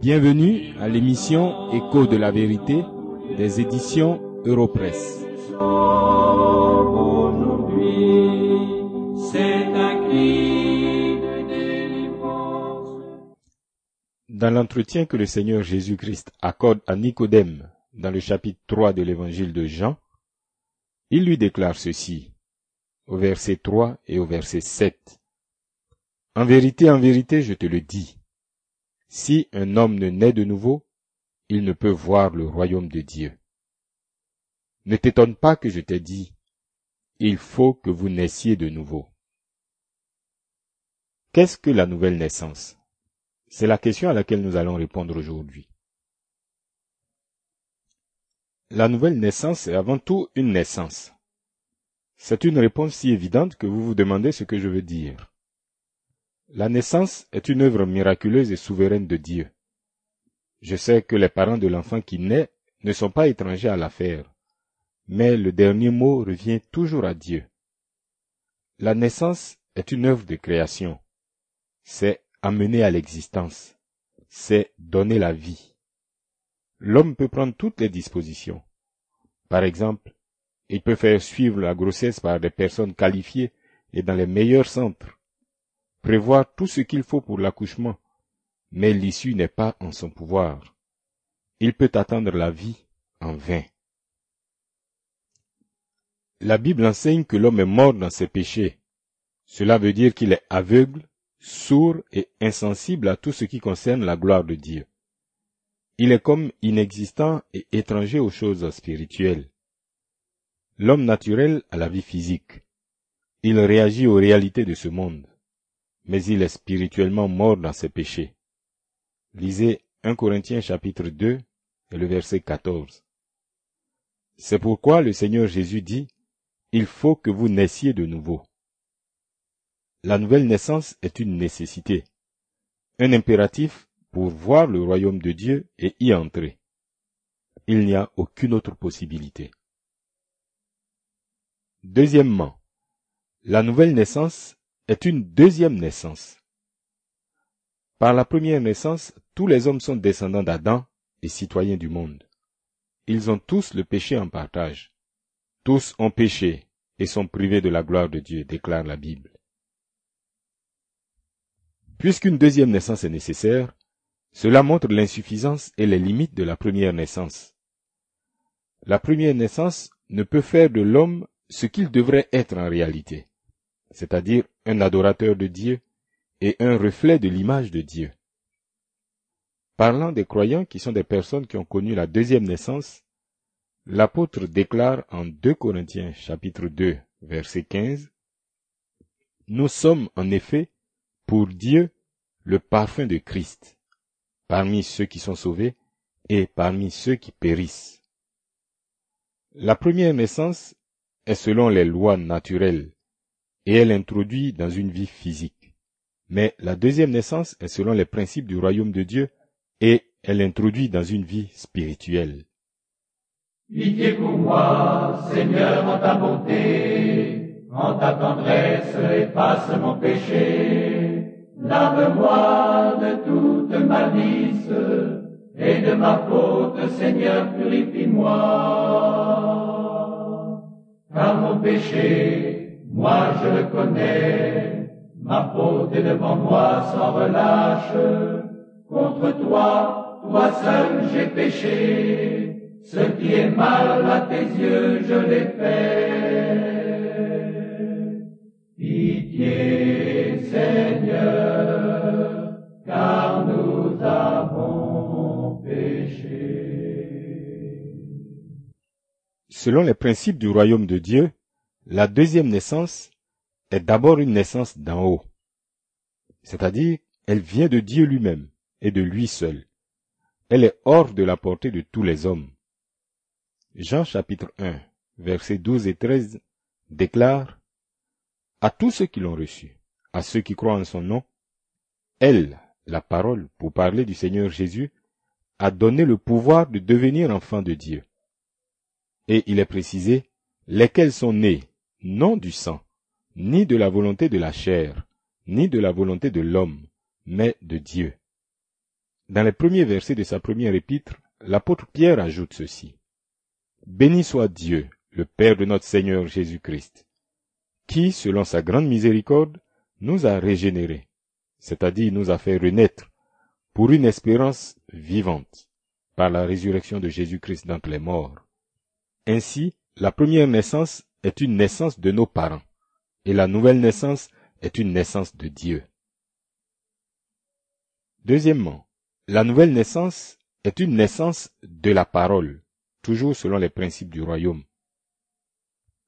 Bienvenue à l'émission Écho de la vérité des éditions délivrance. Dans l'entretien que le Seigneur Jésus-Christ accorde à Nicodème dans le chapitre 3 de l'évangile de Jean, il lui déclare ceci au verset 3 et au verset 7. En vérité, en vérité, je te le dis, si un homme ne naît de nouveau, il ne peut voir le royaume de Dieu. Ne t'étonne pas que je t'ai dit, il faut que vous naissiez de nouveau. Qu'est-ce que la nouvelle naissance? C'est la question à laquelle nous allons répondre aujourd'hui. La nouvelle naissance est avant tout une naissance. C'est une réponse si évidente que vous vous demandez ce que je veux dire. La naissance est une œuvre miraculeuse et souveraine de Dieu. Je sais que les parents de l'enfant qui naît ne sont pas étrangers à l'affaire, mais le dernier mot revient toujours à Dieu. La naissance est une œuvre de création. C'est amener à l'existence. C'est donner la vie. L'homme peut prendre toutes les dispositions. Par exemple, il peut faire suivre la grossesse par des personnes qualifiées et dans les meilleurs centres, prévoir tout ce qu'il faut pour l'accouchement, mais l'issue n'est pas en son pouvoir. Il peut attendre la vie en vain. La Bible enseigne que l'homme est mort dans ses péchés. Cela veut dire qu'il est aveugle, sourd et insensible à tout ce qui concerne la gloire de Dieu. Il est comme inexistant et étranger aux choses spirituelles. L'homme naturel a la vie physique. Il réagit aux réalités de ce monde, mais il est spirituellement mort dans ses péchés. Lisez 1 Corinthiens chapitre 2 et le verset 14. C'est pourquoi le Seigneur Jésus dit, Il faut que vous naissiez de nouveau. La nouvelle naissance est une nécessité, un impératif pour voir le royaume de Dieu et y entrer. Il n'y a aucune autre possibilité. Deuxièmement, la nouvelle naissance est une deuxième naissance. Par la première naissance, tous les hommes sont descendants d'Adam et citoyens du monde. Ils ont tous le péché en partage. Tous ont péché et sont privés de la gloire de Dieu, déclare la Bible. Puisqu'une deuxième naissance est nécessaire, cela montre l'insuffisance et les limites de la première naissance. La première naissance ne peut faire de l'homme ce qu'il devrait être en réalité, c'est-à-dire un adorateur de Dieu et un reflet de l'image de Dieu. Parlant des croyants qui sont des personnes qui ont connu la deuxième naissance, l'apôtre déclare en 2 Corinthiens chapitre 2 verset 15, Nous sommes en effet pour Dieu le parfum de Christ, parmi ceux qui sont sauvés et parmi ceux qui périssent. La première naissance est selon les lois naturelles et elle introduit dans une vie physique. Mais la deuxième naissance est selon les principes du royaume de Dieu et elle introduit dans une vie spirituelle. Pitié pour moi, Seigneur, en ta bonté, en ta tendresse, efface mon péché. Lave-moi de toute malice, et de ma faute, Seigneur, purifie-moi. Car mon péché, moi je le connais, ma faute est devant moi sans relâche. Contre toi, toi seul j'ai péché, ce qui est mal à tes yeux, je l'ai fait. Pitié, Seigneur, car nous avons péché. Selon les principes du royaume de Dieu, la deuxième naissance est d'abord une naissance d'en haut. C'est-à-dire, elle vient de Dieu lui-même et de lui seul. Elle est hors de la portée de tous les hommes. Jean chapitre 1, versets 12 et 13 déclare À tous ceux qui l'ont reçu, à ceux qui croient en son nom, elle, la parole, pour parler du Seigneur Jésus, a donné le pouvoir de devenir enfants de Dieu. Et il est précisé, lesquels sont nés, non du sang, ni de la volonté de la chair, ni de la volonté de l'homme, mais de Dieu. dans les premiers versets de sa première épître, l'apôtre Pierre ajoute ceci. Béni soit Dieu, le Père de notre Seigneur Jésus-Christ, qui, selon sa grande miséricorde, nous a régénérés, c'est-à-dire nous a fait renaître, pour une espérance vivante, par la résurrection de Jésus-Christ d'entre les morts. Ainsi, la première naissance est une naissance de nos parents, et la nouvelle naissance est une naissance de Dieu. Deuxièmement, la nouvelle naissance est une naissance de la parole, toujours selon les principes du royaume.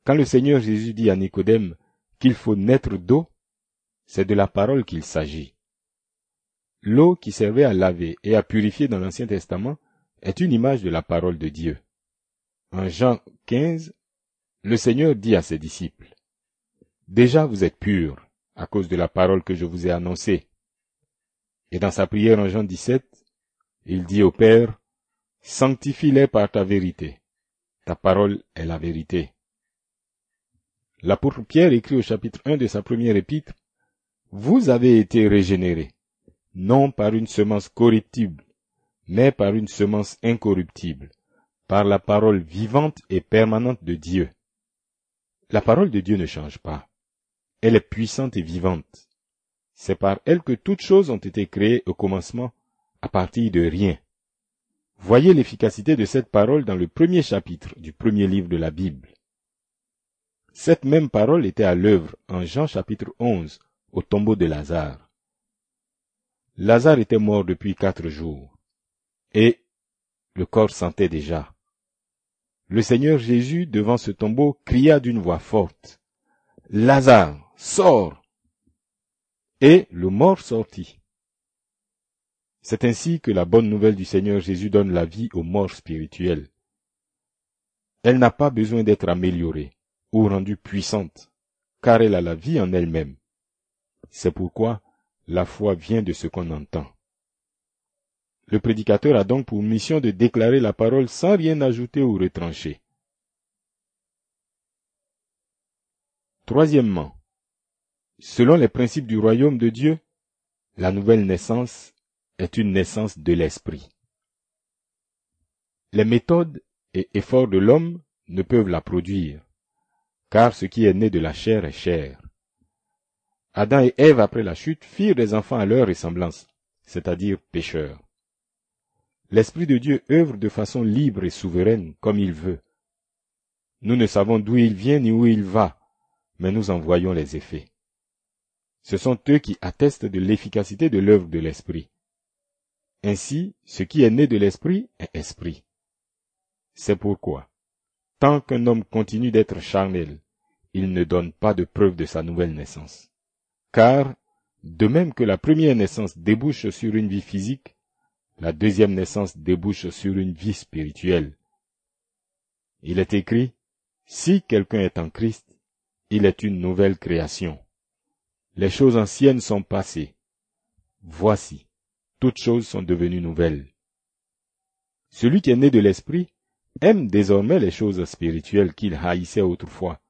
Quand le Seigneur Jésus dit à Nicodème qu'il faut naître d'eau, c'est de la parole qu'il s'agit. L'eau qui servait à laver et à purifier dans l'Ancien Testament est une image de la parole de Dieu. En Jean 15, le Seigneur dit à ses disciples, Déjà vous êtes purs à cause de la parole que je vous ai annoncée. Et dans sa prière en Jean 17, il dit au Père, Sanctifie-les par ta vérité. Ta parole est la vérité. L'apôtre Pierre écrit au chapitre 1 de sa première épître, Vous avez été régénérés, non par une semence corruptible, mais par une semence incorruptible, par la parole vivante et permanente de Dieu. La parole de Dieu ne change pas. Elle est puissante et vivante. C'est par elle que toutes choses ont été créées au commencement, à partir de rien. Voyez l'efficacité de cette parole dans le premier chapitre du premier livre de la Bible. Cette même parole était à l'œuvre en Jean chapitre 11 au tombeau de Lazare. Lazare était mort depuis quatre jours et le corps sentait déjà. Le Seigneur Jésus, devant ce tombeau, cria d'une voix forte, Lazare, sors! Et le mort sortit. C'est ainsi que la bonne nouvelle du Seigneur Jésus donne la vie aux morts spirituels. Elle n'a pas besoin d'être améliorée ou rendue puissante, car elle a la vie en elle-même. C'est pourquoi la foi vient de ce qu'on entend. Le prédicateur a donc pour mission de déclarer la parole sans rien ajouter ou retrancher. Troisièmement, selon les principes du royaume de Dieu, la nouvelle naissance est une naissance de l'esprit. Les méthodes et efforts de l'homme ne peuvent la produire, car ce qui est né de la chair est chair. Adam et Ève, après la chute, firent des enfants à leur ressemblance, c'est-à-dire pécheurs. L'Esprit de Dieu œuvre de façon libre et souveraine comme il veut. Nous ne savons d'où il vient ni où il va, mais nous en voyons les effets. Ce sont eux qui attestent de l'efficacité de l'œuvre de l'Esprit. Ainsi, ce qui est né de l'Esprit est Esprit. C'est pourquoi, tant qu'un homme continue d'être charnel, il ne donne pas de preuve de sa nouvelle naissance. Car, de même que la première naissance débouche sur une vie physique, la deuxième naissance débouche sur une vie spirituelle. Il est écrit, si quelqu'un est en Christ, il est une nouvelle création. Les choses anciennes sont passées. Voici, toutes choses sont devenues nouvelles. Celui qui est né de l'Esprit aime désormais les choses spirituelles qu'il haïssait autrefois.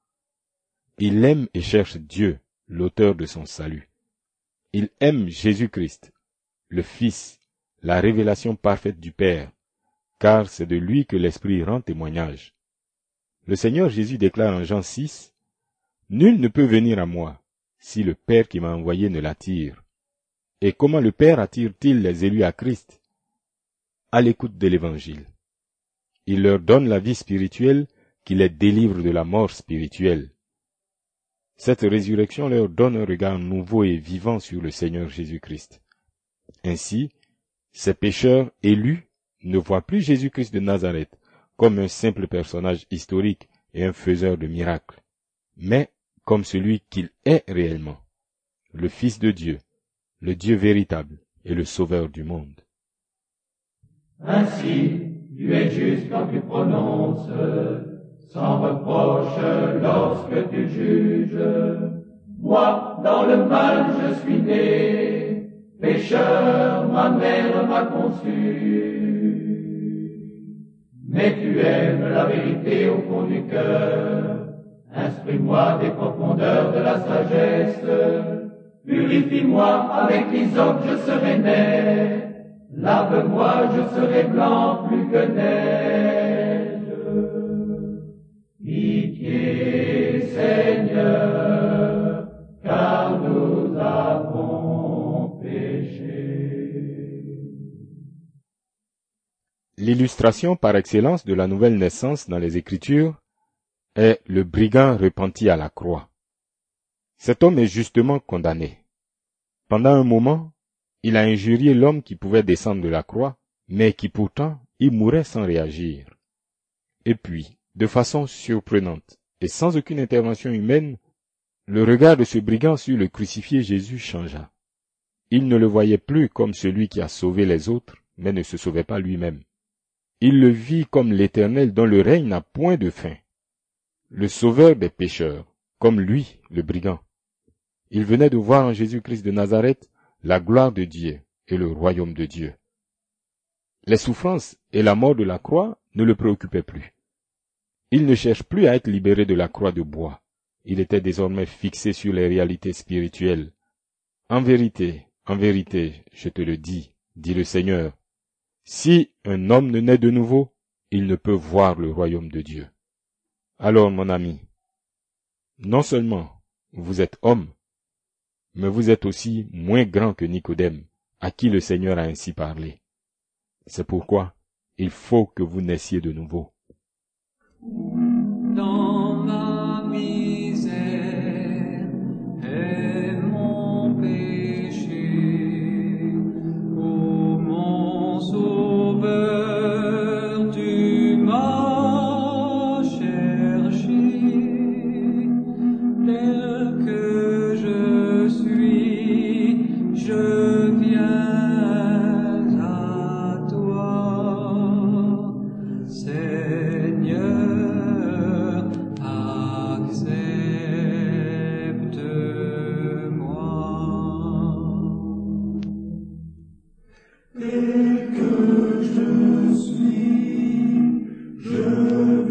Il aime et cherche Dieu, l'auteur de son salut. Il aime Jésus-Christ, le Fils, la révélation parfaite du Père, car c'est de lui que l'Esprit rend témoignage. Le Seigneur Jésus déclare en Jean 6, Nul ne peut venir à moi si le Père qui m'a envoyé ne l'attire. Et comment le Père attire-t-il les élus à Christ À l'écoute de l'Évangile. Il leur donne la vie spirituelle qui les délivre de la mort spirituelle. Cette résurrection leur donne un regard nouveau et vivant sur le Seigneur Jésus-Christ. Ainsi, ces pécheurs élus ne voient plus Jésus-Christ de Nazareth comme un simple personnage historique et un faiseur de miracles, mais comme celui qu'il est réellement, le Fils de Dieu, le Dieu véritable et le Sauveur du monde. Ainsi, tu es juste quand tu prononces, sans reproche lorsque tu juges. Moi, dans le mal, je suis né, pécheur, ma mère m'a conçu. Mais tu aimes la vérité au fond du cœur, instruis-moi des profondeurs de la sagesse, purifie-moi avec l'hysope, je serai net, Lave-moi, je serai blanc plus que neige. L'illustration par excellence de la nouvelle naissance dans les Écritures est le brigand repenti à la croix. Cet homme est justement condamné. Pendant un moment, il a injurié l'homme qui pouvait descendre de la croix, mais qui pourtant y mourait sans réagir. Et puis, de façon surprenante, et sans aucune intervention humaine, le regard de ce brigand sur le crucifié Jésus changea. Il ne le voyait plus comme celui qui a sauvé les autres, mais ne se sauvait pas lui-même. Il le vit comme l'Éternel dont le règne n'a point de fin, le sauveur des pécheurs, comme lui, le brigand. Il venait de voir en Jésus-Christ de Nazareth la gloire de Dieu et le royaume de Dieu. Les souffrances et la mort de la croix ne le préoccupaient plus. Il ne cherche plus à être libéré de la croix de bois. Il était désormais fixé sur les réalités spirituelles. En vérité, en vérité, je te le dis, dit le Seigneur, si un homme ne naît de nouveau, il ne peut voir le royaume de Dieu. Alors, mon ami, non seulement vous êtes homme, mais vous êtes aussi moins grand que Nicodème, à qui le Seigneur a ainsi parlé. C'est pourquoi il faut que vous naissiez de nouveau. Tel que je suis, je